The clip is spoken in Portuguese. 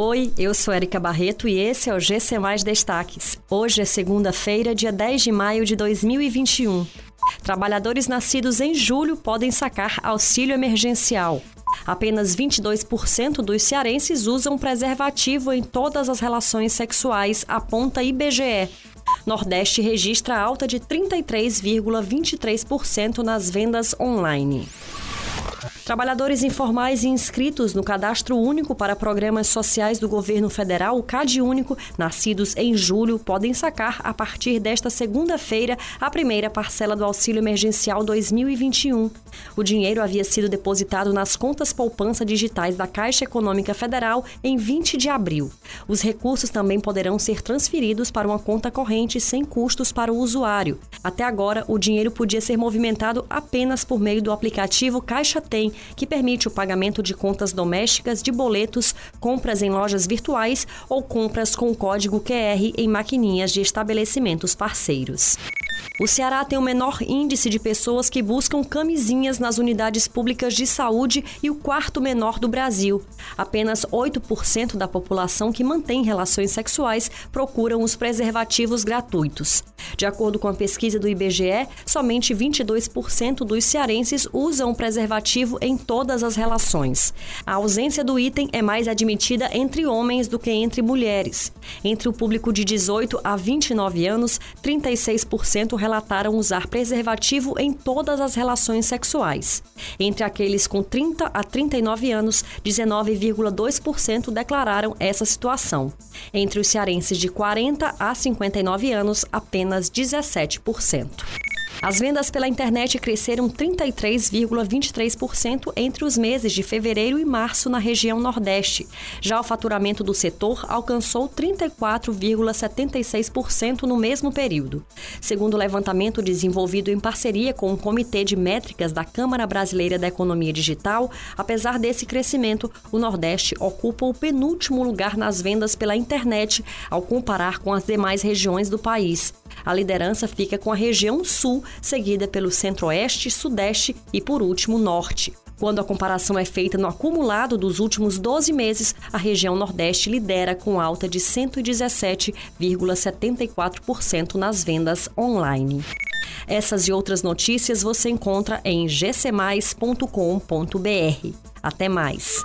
Oi, eu sou Erika Barreto e esse é o GC Mais Destaques. Hoje é segunda-feira, dia 10 de maio de 2021. Trabalhadores nascidos em julho podem sacar auxílio emergencial. Apenas 22% dos cearenses usam preservativo em todas as relações sexuais, aponta IBGE. Nordeste registra alta de 33,23% nas vendas online. Trabalhadores informais e inscritos no Cadastro Único para Programas Sociais do Governo Federal, o CAD Único, nascidos em julho, podem sacar, a partir desta segunda-feira, a primeira parcela do Auxílio Emergencial 2021. O dinheiro havia sido depositado nas contas poupança digitais da Caixa Econômica Federal em 20 de abril. Os recursos também poderão ser transferidos para uma conta corrente sem custos para o usuário. Até agora, o dinheiro podia ser movimentado apenas por meio do aplicativo Caixa Tem, que permite o pagamento de contas domésticas, de boletos, compras em lojas virtuais ou compras com código QR em maquininhas de estabelecimentos parceiros. O Ceará tem o menor índice de pessoas que buscam camisinhas nas unidades públicas de saúde e o quarto menor do Brasil. Apenas 8% da população que mantém relações sexuais procuram os preservativos gratuitos. De acordo com a pesquisa do IBGE, somente 22% dos cearenses usam preservativo em todas as relações. A ausência do item é mais admitida entre homens do que entre mulheres. Entre o público de 18 a 29 anos, 36% relataram usar preservativo em todas as relações sexuais. Entre aqueles com 30 a 39 anos, 19,2% declararam essa situação. Entre os cearenses de 40 a 59 anos, apenas 17%. As vendas pela internet cresceram 33,23% entre os meses de fevereiro e março na região Nordeste. Já o faturamento do setor alcançou 34,76% no mesmo período. Segundo o levantamento desenvolvido em parceria com o Comitê de Métricas da Câmara Brasileira da Economia Digital, apesar desse crescimento, o Nordeste ocupa o penúltimo lugar nas vendas pela internet ao comparar com as demais regiões do país. A liderança fica com a região Sul, seguida pelo Centro-Oeste, Sudeste e, por último, Norte. Quando a comparação é feita no acumulado dos últimos 12 meses, a região Nordeste lidera com alta de 117,74% nas vendas online. Essas e outras notícias você encontra em gcmais.com.br. Até mais!